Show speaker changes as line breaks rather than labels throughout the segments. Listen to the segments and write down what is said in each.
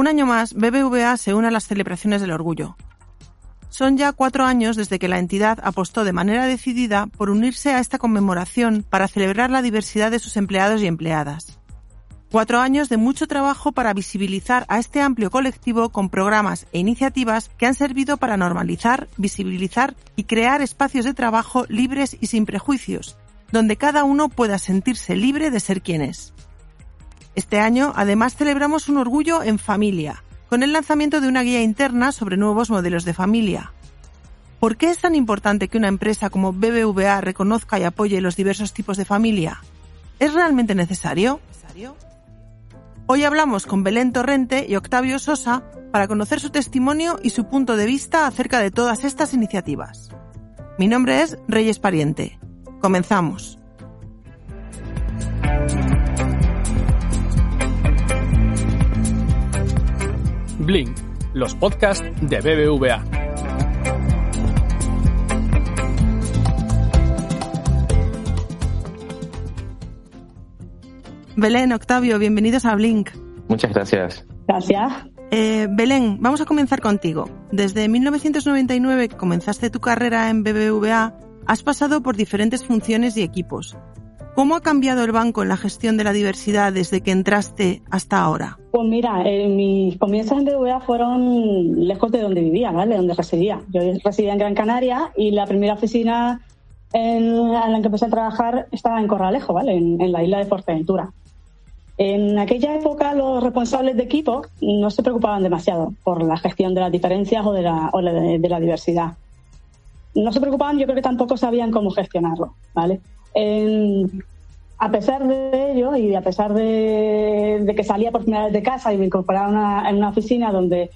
Un año más, BBVA se une a las celebraciones del orgullo. Son ya cuatro años desde que la entidad apostó de manera decidida por unirse a esta conmemoración para celebrar la diversidad de sus empleados y empleadas. Cuatro años de mucho trabajo para visibilizar a este amplio colectivo con programas e iniciativas que han servido para normalizar, visibilizar y crear espacios de trabajo libres y sin prejuicios, donde cada uno pueda sentirse libre de ser quien es. Este año, además, celebramos un orgullo en familia, con el lanzamiento de una guía interna sobre nuevos modelos de familia. ¿Por qué es tan importante que una empresa como BBVA reconozca y apoye los diversos tipos de familia? ¿Es realmente necesario? Hoy hablamos con Belén Torrente y Octavio Sosa para conocer su testimonio y su punto de vista acerca de todas estas iniciativas. Mi nombre es Reyes Pariente. Comenzamos.
Blink, los podcasts de BBVA.
Belén, Octavio, bienvenidos a Blink.
Muchas gracias.
Gracias.
Eh, Belén, vamos a comenzar contigo. Desde 1999 que comenzaste tu carrera en BBVA, has pasado por diferentes funciones y equipos. ¿Cómo ha cambiado el banco en la gestión de la diversidad desde que entraste hasta ahora?
Pues mira, mis comienzos en BBVA fueron lejos de donde vivía, ¿vale? Donde residía. Yo residía en Gran Canaria y la primera oficina en, la que empecé a trabajar estaba en Corralejo, ¿vale? En, la isla de Fuerteventura. En aquella época los responsables de equipo no se preocupaban demasiado por la gestión de las diferencias o de la diversidad. No se preocupaban, yo creo que tampoco sabían cómo gestionarlo, ¿vale? A pesar de ello y a pesar de, que salía por primera vez de casa y me incorporaba en una oficina donde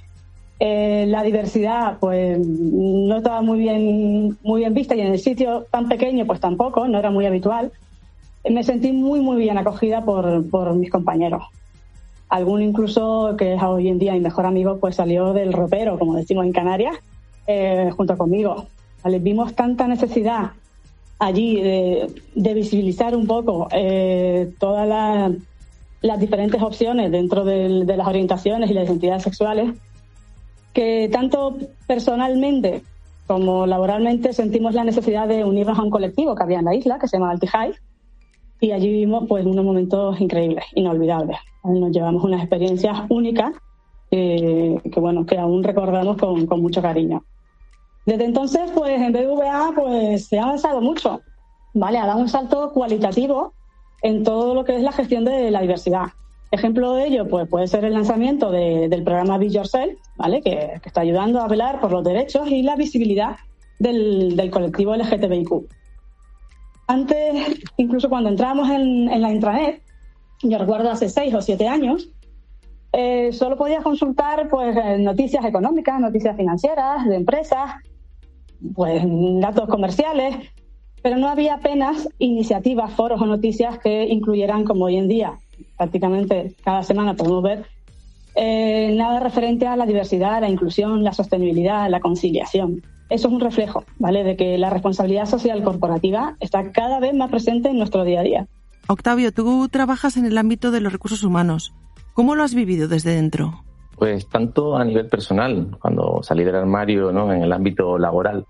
eh, la diversidad pues no estaba muy bien muy bien vista y en el sitio tan pequeño pues tampoco no era muy habitual me sentí muy muy bien acogida por, mis compañeros. Algún incluso que es hoy en día mi mejor amigo pues salió del ropero como decimos en Canarias eh, junto conmigo. Vimos tanta necesidad allí de, visibilizar un poco eh, todas las diferentes opciones dentro de las orientaciones y las identidades sexuales, que tanto personalmente como laboralmente sentimos la necesidad de unirnos a un colectivo que había en la isla, que se llama Altihai, y allí vivimos pues unos momentos increíbles, inolvidables. Nos llevamos unas experiencias únicas que, bueno, que aún recordamos con, con mucho cariño. Desde entonces, pues en BBVA pues, se ha avanzado mucho, ¿vale? Ha dado un salto cualitativo en todo lo que es la gestión de la diversidad. Ejemplo de ello, pues puede ser el lanzamiento del programa Be Yourself, ¿vale? Que, está ayudando a velar por los derechos y la visibilidad del, colectivo LGTBIQ. Antes, incluso cuando entramos en, la intranet, yo recuerdo hace seis o siete años, eh, solo podías consultar pues noticias económicas, noticias financieras, de empresas, pues datos comerciales, pero no había apenas iniciativas, foros o noticias que incluyeran, como hoy en día, prácticamente cada semana podemos ver, eh, nada referente a la diversidad, la inclusión, la sostenibilidad, la conciliación. Eso es un reflejo, ¿vale?, de que la responsabilidad social corporativa está cada vez más presente en nuestro día a día.
Octavio, tú trabajas en el ámbito de los recursos humanos. ¿Cómo lo has vivido desde dentro?
Pues tanto a nivel personal, cuando salí del armario, ¿no? En el ámbito laboral,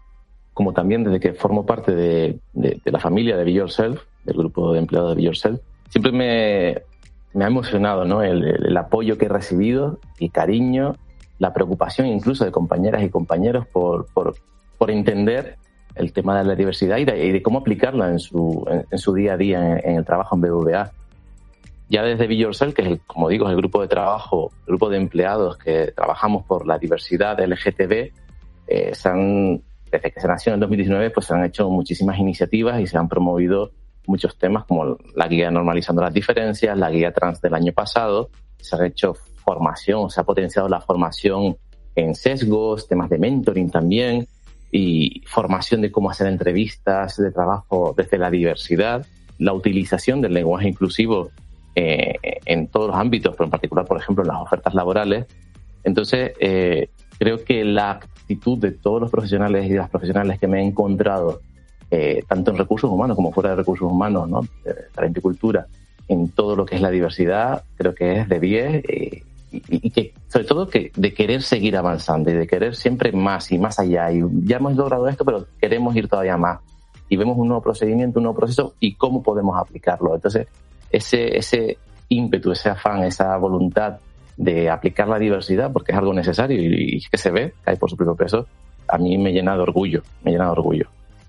como también desde que formo parte de, la familia de Be Yourself, del grupo de empleados de Be Yourself, siempre me, ha emocionado ¿no? el, apoyo que he recibido, y cariño, la preocupación incluso de compañeras y compañeros por, por, entender el tema de la diversidad y de, cómo aplicarla en su, en, su día a día en, el trabajo en BVA. Ya desde Be Yourself, que es, el, como digo, es el grupo de trabajo, el grupo de empleados que trabajamos por la diversidad LGTB, eh, se han desde que se nació en 2019, pues se han hecho muchísimas iniciativas y se han promovido muchos temas como la guía normalizando las diferencias, la guía trans del año pasado, se ha hecho formación, se ha potenciado la formación en sesgos, temas de mentoring también y formación de cómo hacer entrevistas de trabajo desde la diversidad, la utilización del lenguaje inclusivo eh, en todos los ámbitos, pero en particular, por ejemplo, en las ofertas laborales. Entonces, eh, creo que la actitud de todos los profesionales y las profesionales que me he encontrado, eh, tanto en recursos humanos como fuera de recursos humanos, ¿no? de talento y cultura, en todo lo que es la diversidad, creo que es de 10 y, que sobre todo que de querer seguir avanzando y de querer siempre más y más allá y ya hemos logrado esto pero queremos ir todavía más y vemos un nuevo procedimiento un nuevo proceso y cómo podemos aplicarlo entonces ese ese ímpetu ese afán esa voluntad de aplicar la diversidad porque es algo necesario y, que se ve cae por su propio peso a mí me llena de orgullo me llena de orgullo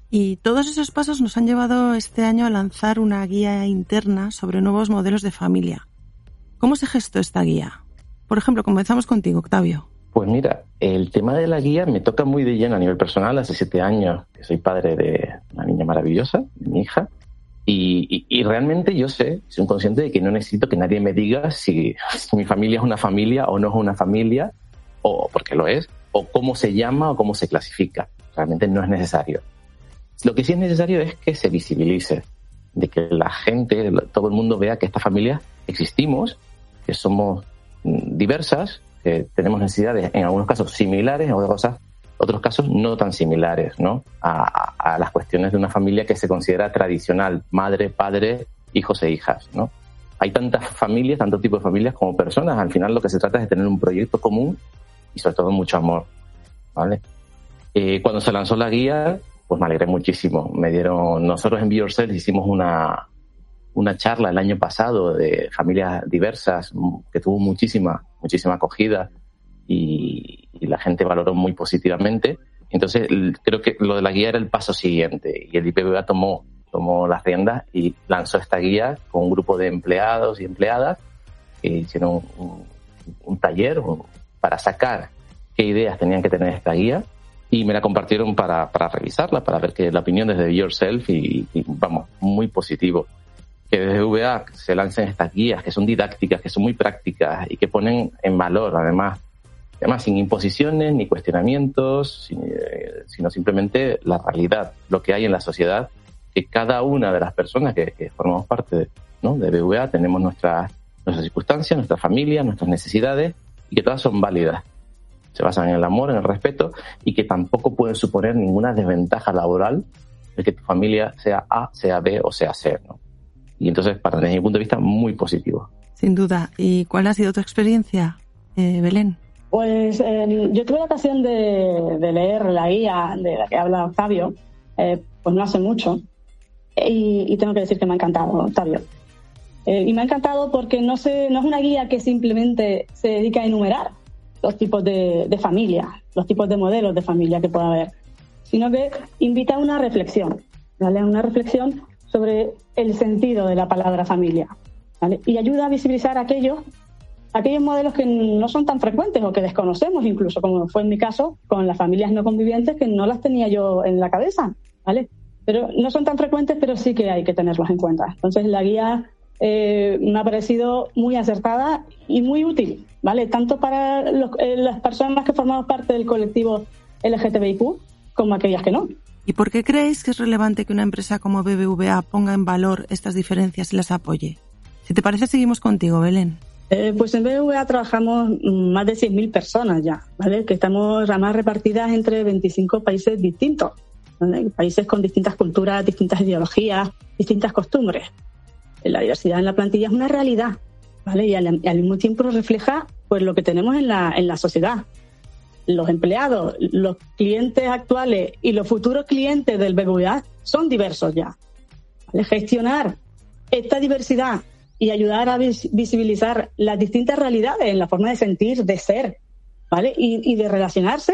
y todos esos pasos nos han llevado este año a lanzar una guía interna sobre nuevos modelos de familia. ¿Cómo se gestó esta guía? Por ejemplo, comenzamos contigo, Octavio.
Pues mira, el tema de la guía me toca muy de lleno a nivel personal. Hace siete años que soy padre de una niña maravillosa, mi hija, y, realmente yo sé, soy consciente de que no necesito que nadie me diga si, mi familia es una familia o no es una familia, o porque lo es, o cómo se llama o cómo se clasifica. Realmente no es necesario. Lo que sí es necesario es que se visibilice, de que la gente, todo el mundo vea que esta familia existimos, que somos diversas, que tenemos necesidades en algunos casos similares, en otros, otros casos no tan similares, ¿no? A, las cuestiones de una familia que se considera tradicional, madre, padre, hijos e hijas, ¿no? Hay tantas familias, tanto tipo de familias como personas. Al final lo que se trata es de tener un proyecto común y sobre todo mucho amor, ¿vale? Eh, cuando se lanzó la guía, pues me alegré muchísimo. Me dieron, nosotros en Be Yourself hicimos una, una charla el año pasado de familias diversas que tuvo muchísima, muchísima acogida y, la gente valoró muy positivamente. Entonces, creo que lo de la guía era el paso siguiente y el IPVA tomó, tomó las riendas y lanzó esta guía con un grupo de empleados y empleadas que hicieron un, taller para sacar qué ideas tenían que tener esta guía y me la compartieron para, para revisarla, para ver que la opinión desde Yourself y, y vamos, muy positivo que desde VA se lancen estas guías que son didácticas, que son muy prácticas y que ponen en valor, además, además sin imposiciones ni cuestionamientos, eh, sino simplemente la realidad, lo que hay en la sociedad, que cada una de las personas que, formamos parte de, ¿no? de BVA tenemos nuestras, nuestras circunstancias, nuestras familias, nuestras necesidades y que todas son válidas. Se basan en el amor, en el respeto y que tampoco pueden suponer ninguna desventaja laboral de que tu familia sea A, sea B o sea C. ¿no? Y entonces, para desde mi punto de vista, muy positivo.
Sin duda. ¿Y cuál ha sido tu experiencia, eh, Belén?
Pues eh, yo tuve la ocasión de, leer la guía de la que habla Octavio, eh, pues no hace mucho, y, tengo que decir que me ha encantado, Octavio. y me ha encantado porque no, se, no es una guía que simplemente se dedica a enumerar los tipos de, de familia, los tipos de modelos de familia que pueda haber, sino que invita a una reflexión, ¿vale? A una reflexión sobre el sentido de la palabra familia y ayuda a visibilizar aquellos, aquellos modelos que no son tan frecuentes o que desconocemos incluso, como fue en mi caso con las familias no convivientes que no las tenía yo en la cabeza, ¿vale? Pero no son tan frecuentes, pero sí que hay que tenerlos en cuenta. Entonces la guía eh, me ha parecido muy acertada y muy útil, ¿vale? Tanto para eh, las personas que formamos parte del colectivo LGTBIQ como aquellas que no.
¿Y por qué creéis que es relevante que una empresa como BBVA ponga en valor estas diferencias y las apoye? Si te parece, seguimos contigo, Belén.
Eh, pues en BBVA trabajamos más de 100.000 personas ya, ¿vale? Que estamos además repartidas entre 25 países distintos, países con distintas culturas, distintas ideologías, distintas costumbres. La diversidad en la plantilla es una realidad, ¿vale? Y al, mismo tiempo refleja pues lo que tenemos en la, en la sociedad los empleados, los clientes actuales y los futuros clientes del BBVA son diversos ya. Gestionar esta diversidad y ayudar a visibilizar las distintas realidades en la forma de sentir, de ser, ¿vale? Y, de relacionarse,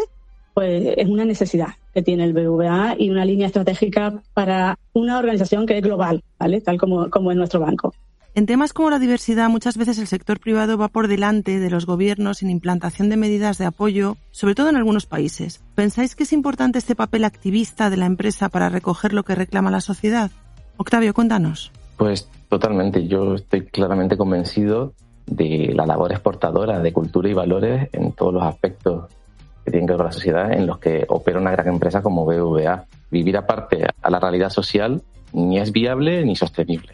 pues es una necesidad que tiene el BBVA y una línea estratégica para una organización que es global, ¿vale? Tal como, como es nuestro banco.
En temas como la diversidad, muchas veces el sector privado va por delante de los gobiernos en implantación de medidas de apoyo, sobre todo en algunos países. ¿Pensáis que es importante este papel activista de la empresa para recoger lo que reclama la sociedad? Octavio, cuéntanos.
Pues totalmente, yo estoy claramente convencido de la labor exportadora de cultura y valores en todos los aspectos que tienen que ver con la sociedad en los que opera una gran empresa como BVA. Vivir aparte a la realidad social ni es viable ni sostenible.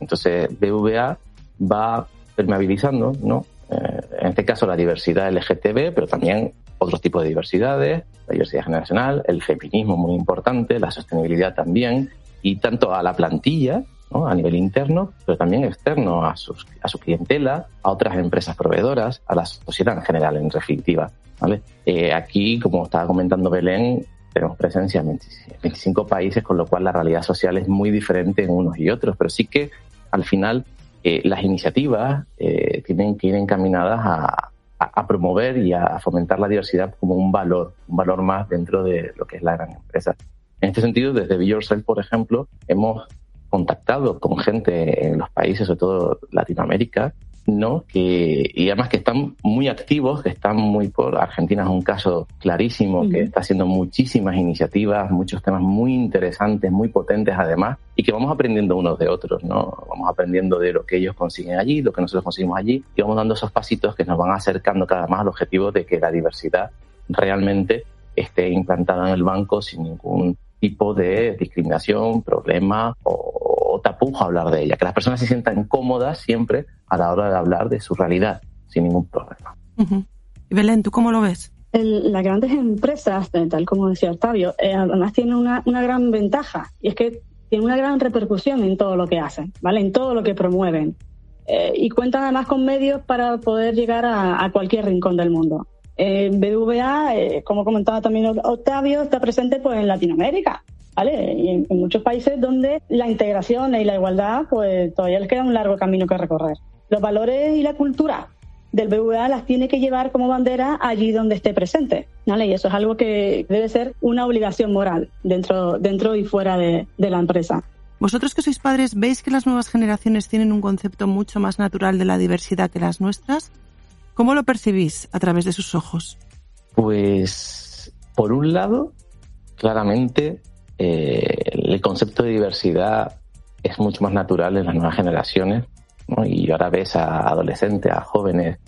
Entonces, BVA va permeabilizando, ¿no? Eh, en este caso la diversidad LGTB, pero también otros tipos de diversidades, la diversidad generacional, el feminismo muy importante, la sostenibilidad también, y tanto a la plantilla, ¿no? a nivel interno, pero también externo a, sus, a su clientela, a otras empresas proveedoras, a la sociedad en general, en definitiva. ¿vale? Eh, aquí, como estaba comentando Belén, tenemos presencia en 25 países, con lo cual la realidad social es muy diferente en unos y otros, pero sí que al final eh, las iniciativas eh, tienen que ir encaminadas a, a, promover y a fomentar la diversidad como un valor, un valor más dentro de lo que es la gran empresa. En este sentido, desde Be Yourself, por ejemplo, hemos contactado con gente en los países, sobre todo Latinoamérica, ¿no? Que, y además que están muy activos, que están muy por Argentina es un caso clarísimo, que está haciendo muchísimas iniciativas, muchos temas muy interesantes, muy potentes además, y que vamos aprendiendo unos de otros, ¿no? Vamos aprendiendo de lo que ellos consiguen allí, lo que nosotros conseguimos allí, y vamos dando esos pasitos que nos van acercando cada vez más al objetivo de que la diversidad realmente esté implantada en el banco sin ningún tipo de discriminación, problema o, tapujo a hablar de ella. Que las personas se sientan cómodas siempre a la hora de hablar de su realidad, sin ningún problema.
Y Belén, ¿tú cómo lo ves?
las grandes empresas, tal como decía Octavio, eh, además tienen una, gran ventaja y es que tienen una gran repercusión en todo lo que hacen, ¿vale? En todo lo que promueven. Eh, y cuentan además con medios para poder llegar a cualquier rincón del mundo. En BBVA, eh, como comentaba también Octavio, está presente pues, en Latinoamérica. ¿Vale? Y en, muchos países donde la integración y la igualdad, pues todavía les queda un largo camino que recorrer. Los valores y la cultura del BBVA las tiene que llevar como bandera allí donde esté presente. ¿vale? Y eso es algo que debe ser una obligación moral dentro, dentro y fuera de la empresa.
Vosotros que sois padres, ¿veis que las nuevas generaciones tienen un concepto mucho más natural de la diversidad que las nuestras? ¿Cómo lo percibís a través de sus ojos?
Pues, por un lado, claramente eh, el concepto de diversidad es mucho más natural en las nuevas generaciones y ahora ves a adolescentes, a jóvenes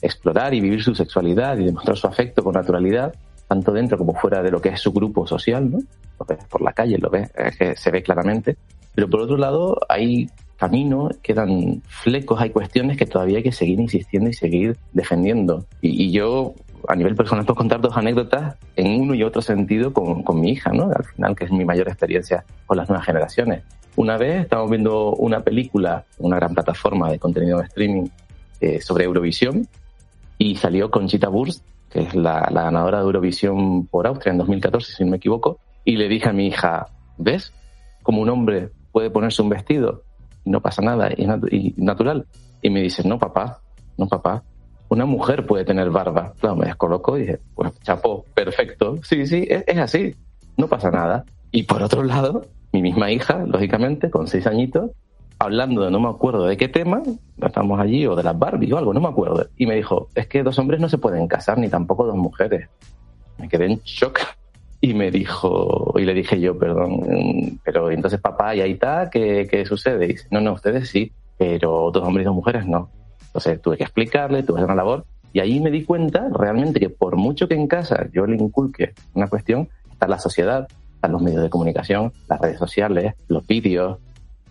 explorar y vivir su sexualidad y demostrar su afecto con naturalidad, tanto dentro como fuera de lo que es su grupo social, ¿no? Lo ves por la calle, lo ves, que se ve claramente. Pero por otro lado, hay camino, quedan flecos, hay cuestiones que todavía hay que seguir insistiendo y seguir defendiendo. Y, yo, a nivel personal, puedo contar dos anécdotas en uno y otro sentido con, con mi hija, ¿no? Al final, que es mi mayor experiencia con las nuevas generaciones. Una vez estábamos viendo una película, una gran plataforma de contenido de streaming eh, sobre Eurovisión y salió Conchita Wurst, que es la, la, ganadora de Eurovisión por Austria en 2014, si no me equivoco, y le dije a mi hija, ¿ves? Como un hombre puede ponerse un vestido y no pasa nada, y, y natural. Y me dice, no, papá, no, papá, una mujer puede tener barba. Claro, me descolocó y dije, pues chapo, perfecto. Sí, sí, es, así, no pasa nada. Y por otro lado, mi misma hija, lógicamente, con seis añitos, hablando de no me acuerdo de qué tema, estamos allí, o de las Barbie o algo, no me acuerdo. Y me dijo, es que dos hombres no se pueden casar, ni tampoco dos mujeres. Me quedé en shock y me dijo, y le dije yo, perdón, pero entonces papá, ¿y ahí está? ¿Qué, qué sucede? Y dice, no, no, ustedes sí, pero dos hombres y dos mujeres no. Entonces tuve que explicarle, tuve que hacer una labor, y ahí me di cuenta realmente que por mucho que en casa yo le inculque una cuestión, está la sociedad, están los medios de comunicación, las redes sociales, los vídeos,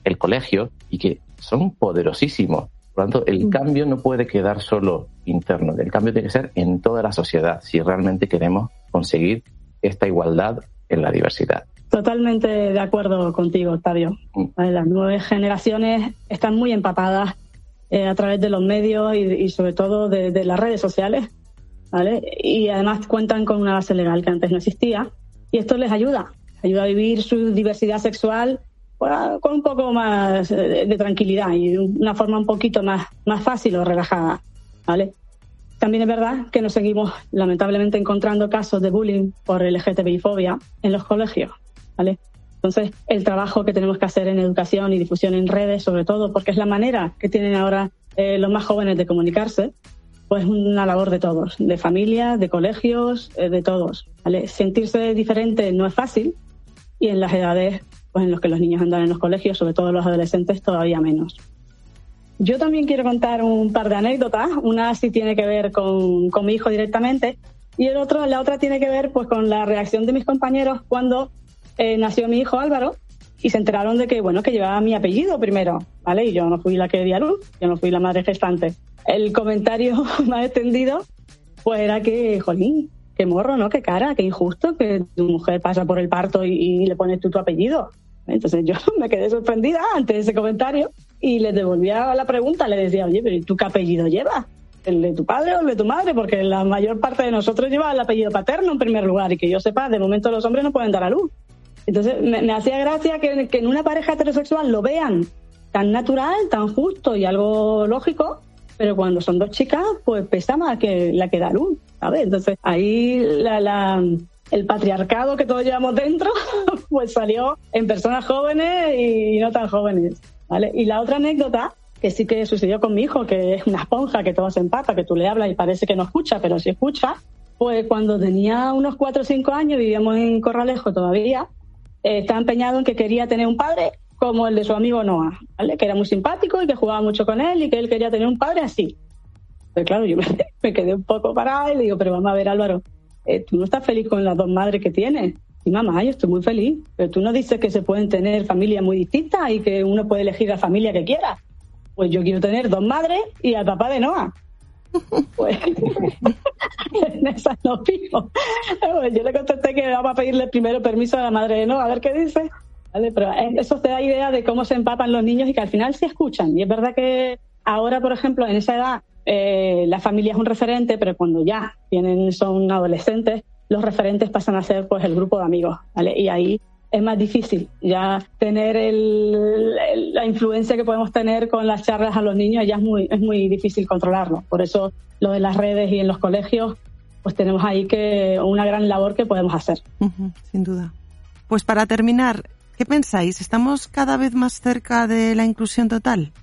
el colegio, y que son poderosísimos. Por lo tanto, el mm. cambio no puede quedar solo interno, el cambio tiene que ser en toda la sociedad si realmente queremos conseguir esta igualdad en la diversidad.
Totalmente de acuerdo contigo, Octavio. Mm. Las nuevas generaciones están muy empapadas eh, a través de los medios y, sobre todo de, las redes sociales, ¿vale? Y además cuentan con una base legal que antes no existía y esto les ayuda, ayuda a vivir su diversidad sexual con un poco más de, tranquilidad y de una forma un poquito más, más fácil o relajada, ¿vale? También es verdad que nos seguimos lamentablemente encontrando casos de bullying por LGTBI-fobia en los colegios, ¿vale? Entonces, el trabajo que tenemos que hacer en educación y difusión en redes, sobre todo, porque es la manera que tienen ahora eh, los más jóvenes de comunicarse, pues es una labor de todos, de familias, de colegios, eh, de todos. ¿vale? Sentirse diferente no es fácil y en las edades pues en los que los niños andan en los colegios, sobre todo los adolescentes, todavía menos. Yo también quiero contar un par de anécdotas. Una sí tiene que ver con, con mi hijo directamente y el otro, la otra tiene que ver pues con la reacción de mis compañeros cuando eh, nació mi hijo Álvaro y se enteraron de que, bueno, que llevaba mi apellido primero, ¿vale? Y yo no fui la que di a luz, yo no fui la madre gestante. El comentario más extendido, pues era que, jolín, qué morro, ¿no? Qué cara, qué injusto que tu mujer pasa por el parto y, le pones tú tu apellido. Entonces yo me quedé sorprendida ante ese comentario y le devolvía la pregunta, le decía, oye, pero ¿tú qué apellido llevas? ¿El de tu padre o el de tu madre? Porque la mayor parte de nosotros lleva el apellido paterno en primer lugar y que yo sepa, de momento los hombres no pueden dar a luz. Entonces me, hacía gracia que, en una pareja heterosexual lo vean tan natural, tan justo y algo lógico, pero cuando son dos chicas, pues pesa más que la que da luz, ¿sabes? Entonces ahí la, el patriarcado que todos llevamos dentro, pues salió en personas jóvenes y no tan jóvenes, Y la otra anécdota que sí que sucedió con mi hijo, que es una esponja que todo se empapa, que tú le hablas y parece que no escucha, pero sí escucha, pues cuando tenía unos cuatro o cinco años, vivíamos en Corralejo todavía, eh, estaba empeñado en que quería tener un padre como el de su amigo Noah, ¿vale? que era muy simpático y que jugaba mucho con él y que él quería tener un padre así. Pero claro, yo me, quedé un poco parada y le digo, pero vamos a ver Álvaro, eh, tú no estás feliz con las dos madres que tienes. Y mamá, yo estoy muy feliz, pero tú no dices que se pueden tener familias muy distintas y que uno puede elegir la familia que quiera. Pues yo quiero tener dos madres y al papá de Noah. Pues en esa no pido. Yo le contesté que vamos a pedirle primero permiso a la madre de Noah, a ver qué dice. Pero eso te da idea de cómo se empapan los niños y que al final se escuchan. Y es verdad que ahora, por ejemplo, en esa edad, eh, la familia es un referente, pero cuando ya tienen, son adolescentes, los referentes pasan a ser pues el grupo de amigos, ¿vale? Y ahí es más difícil ya tener la influencia que podemos tener con las charlas a los niños, ya es muy, es muy difícil controlarlo. Por eso lo de las redes y en los colegios, pues tenemos ahí que una gran labor que podemos hacer.
sin duda. Pues para terminar, ¿qué pensáis? ¿Estamos cada vez más cerca de la inclusión total?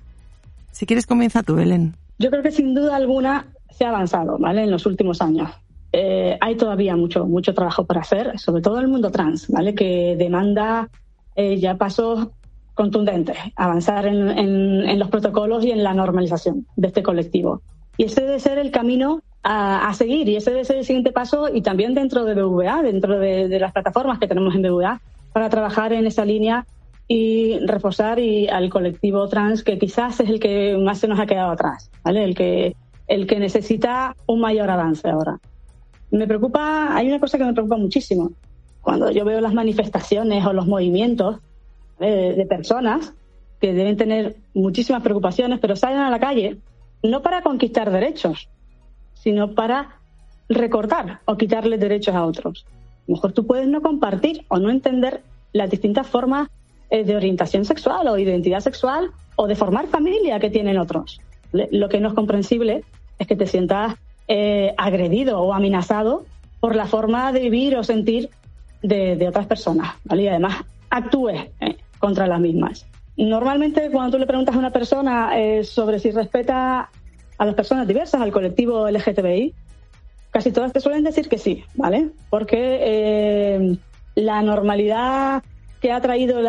Si quieres comienza tú, Belén.
Yo creo que sin duda alguna se ha avanzado, ¿vale? En los últimos años. Eh, hay todavía mucho, mucho trabajo por hacer, sobre todo en el mundo trans, ¿vale? Que demanda eh, ya pasos contundentes, avanzar en, los protocolos y en la normalización de este colectivo. Y ese debe ser el camino a, seguir y ese debe ser el siguiente paso y también dentro de BVA, dentro de, las plataformas que tenemos en BVA, para trabajar en esa línea y reforzar y al colectivo trans que quizás es el que más se nos ha quedado atrás, ¿vale? El que, el que necesita un mayor avance ahora. Me preocupa, hay una cosa que me preocupa muchísimo. Cuando yo veo las manifestaciones o los movimientos de, personas que deben tener muchísimas preocupaciones, pero salen a la calle no para conquistar derechos, sino para recortar o quitarle derechos a otros. A lo mejor tú puedes no compartir o no entender las distintas formas eh, de orientación sexual o identidad sexual o de formar familia que tienen otros. Lo que no es comprensible es que te sientas eh, agredido o amenazado por la forma de vivir o sentir de, otras personas, ¿vale? Y además actúe eh, contra las mismas. Normalmente cuando tú le preguntas a una persona eh, sobre si respeta a las personas diversas, al colectivo LGTBI, casi todas te suelen decir que sí, ¿vale? Porque la normalidad que ha traído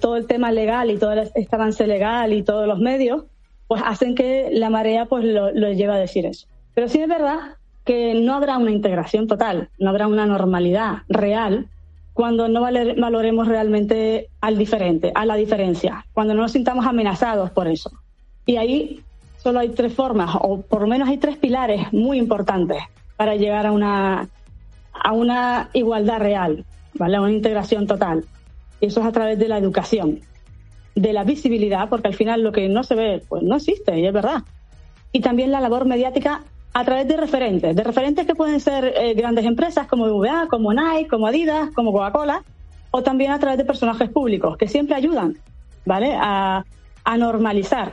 todo el tema legal y todo este avance legal y todos los medios, pues hacen que la marea pues lo, lo lleve a decir eso. Pero sí es verdad que no habrá una integración total, no habrá una normalidad real cuando no valoremos realmente al diferente, a la diferencia, cuando no nos sintamos amenazados por eso. Y ahí solo hay tres formas, o por lo menos hay tres pilares muy importantes para llegar a una, a una igualdad real, ¿vale? a una integración total. Y eso es a través de la educación, de la visibilidad, porque al final lo que no se ve, pues no existe, y es verdad. Y también la labor mediática a través de referentes, de referentes que pueden ser eh, grandes empresas como VA, como Nike, como Adidas, como Coca-Cola, o también a través de personajes públicos que siempre ayudan, ¿vale? A, normalizar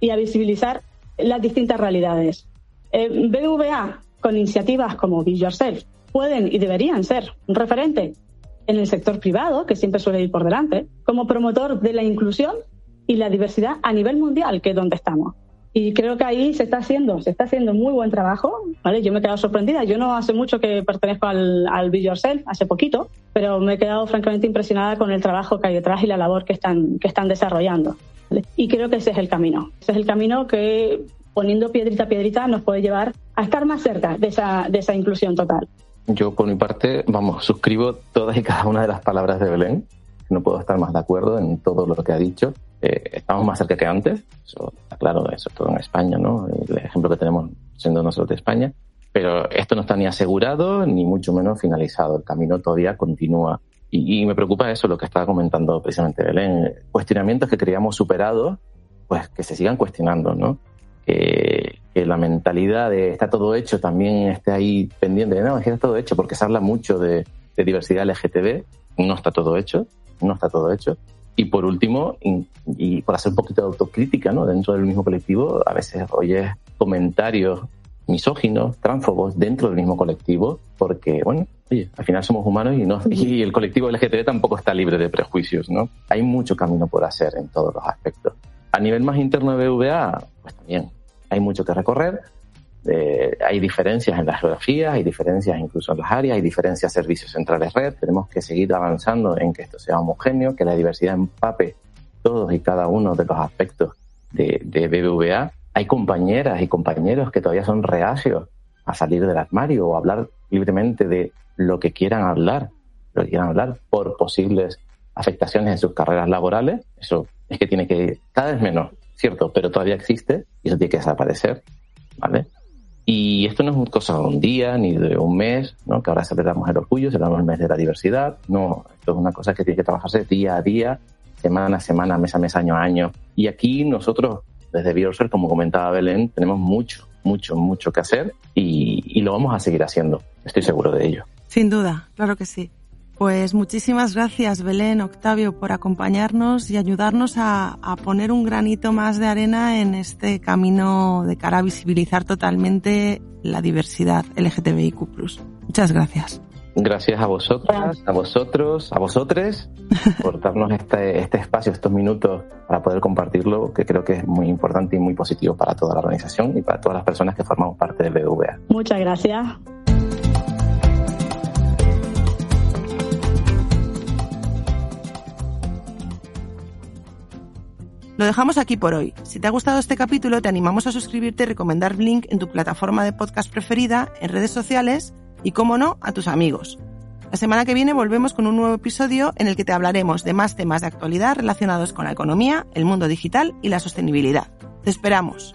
y a visibilizar las distintas realidades. Eh, BVA, con iniciativas como Be Yourself, pueden y deberían ser un referente en el sector privado, que siempre suele ir por delante, como promotor de la inclusión y la diversidad a nivel mundial, que es donde estamos. Y creo que ahí se está haciendo, se está haciendo muy buen trabajo, ¿vale? Yo me he quedado sorprendida. Yo no hace mucho que pertenezco al, al Be Yourself, hace poquito, pero me he quedado francamente impresionada con el trabajo que hay detrás y la labor que están, que están desarrollando. Y creo que ese es el camino. Ese es el camino que poniendo piedrita a piedrita nos puede llevar a estar más cerca de esa, de esa inclusión total.
Yo, por mi parte, vamos, suscribo todas y cada una de las palabras de Belén. No puedo estar más de acuerdo en todo lo que ha dicho. Eh, estamos más cerca que antes, eso está claro, eso todo en España, ¿no? El ejemplo que tenemos siendo nosotros de España. Pero esto no está ni asegurado ni mucho menos finalizado. El camino todavía continúa. Y, y me preocupa eso, lo que estaba comentando precisamente Belén. Cuestionamientos que creíamos superados, pues que se sigan cuestionando, ¿no? Que, que, la mentalidad de está todo hecho también esté ahí pendiente. No, es que está todo hecho porque se habla mucho de, de diversidad LGTB. No está todo hecho, no está todo hecho. Y por último, y, y, por hacer un poquito de autocrítica, ¿no? Dentro del mismo colectivo, a veces oyes comentarios misóginos, transfobos dentro del mismo colectivo, porque, bueno, al final somos humanos y, no, y el colectivo LGTB tampoco está libre de prejuicios, ¿no? Hay mucho camino por hacer en todos los aspectos. A nivel más interno de BVA, pues también hay mucho que recorrer. Eh, hay diferencias en las geografías, hay diferencias incluso en las áreas, hay diferencias servicios centrales red. Tenemos que seguir avanzando en que esto sea homogéneo, que la diversidad empape todos y cada uno de los aspectos de, de BBVA. Hay compañeras y compañeros que todavía son reacios a salir del armario o hablar libremente de lo que quieran hablar, lo que quieran hablar por posibles afectaciones en sus carreras laborales. Eso es que tiene que cada vez menos, cierto, pero todavía existe y eso tiene que desaparecer, ¿vale? Y esto no es cosa de un día ni de un mes, ¿no? que ahora celebramos el orgullo, celebramos el mes de la diversidad. No, esto es una cosa que tiene que trabajarse día a día, semana a semana, mes a mes, año a año. Y aquí nosotros, desde Bioser, como comentaba Belén, tenemos mucho, mucho, mucho que hacer y, y lo vamos a seguir haciendo. Estoy seguro de ello.
Sin duda, claro que sí. Pues muchísimas gracias, Belén, Octavio, por acompañarnos y ayudarnos a, a, poner un granito más de arena en este camino de cara a visibilizar totalmente la diversidad LGTBIQ. Muchas gracias.
Gracias a vosotras, a vosotros, a vosotres, por darnos este, este espacio, estos minutos para poder compartirlo, que creo que es muy importante y muy positivo para toda la organización y para todas las personas que formamos parte de BVA.
Muchas gracias.
Dejamos aquí por hoy. Si te ha gustado este capítulo, te animamos a suscribirte y recomendar Blink en tu plataforma de podcast preferida, en redes sociales y, como no, a tus amigos. La semana que viene volvemos con un nuevo episodio en el que te hablaremos de más temas de actualidad relacionados con la economía, el mundo digital y la sostenibilidad. Te esperamos.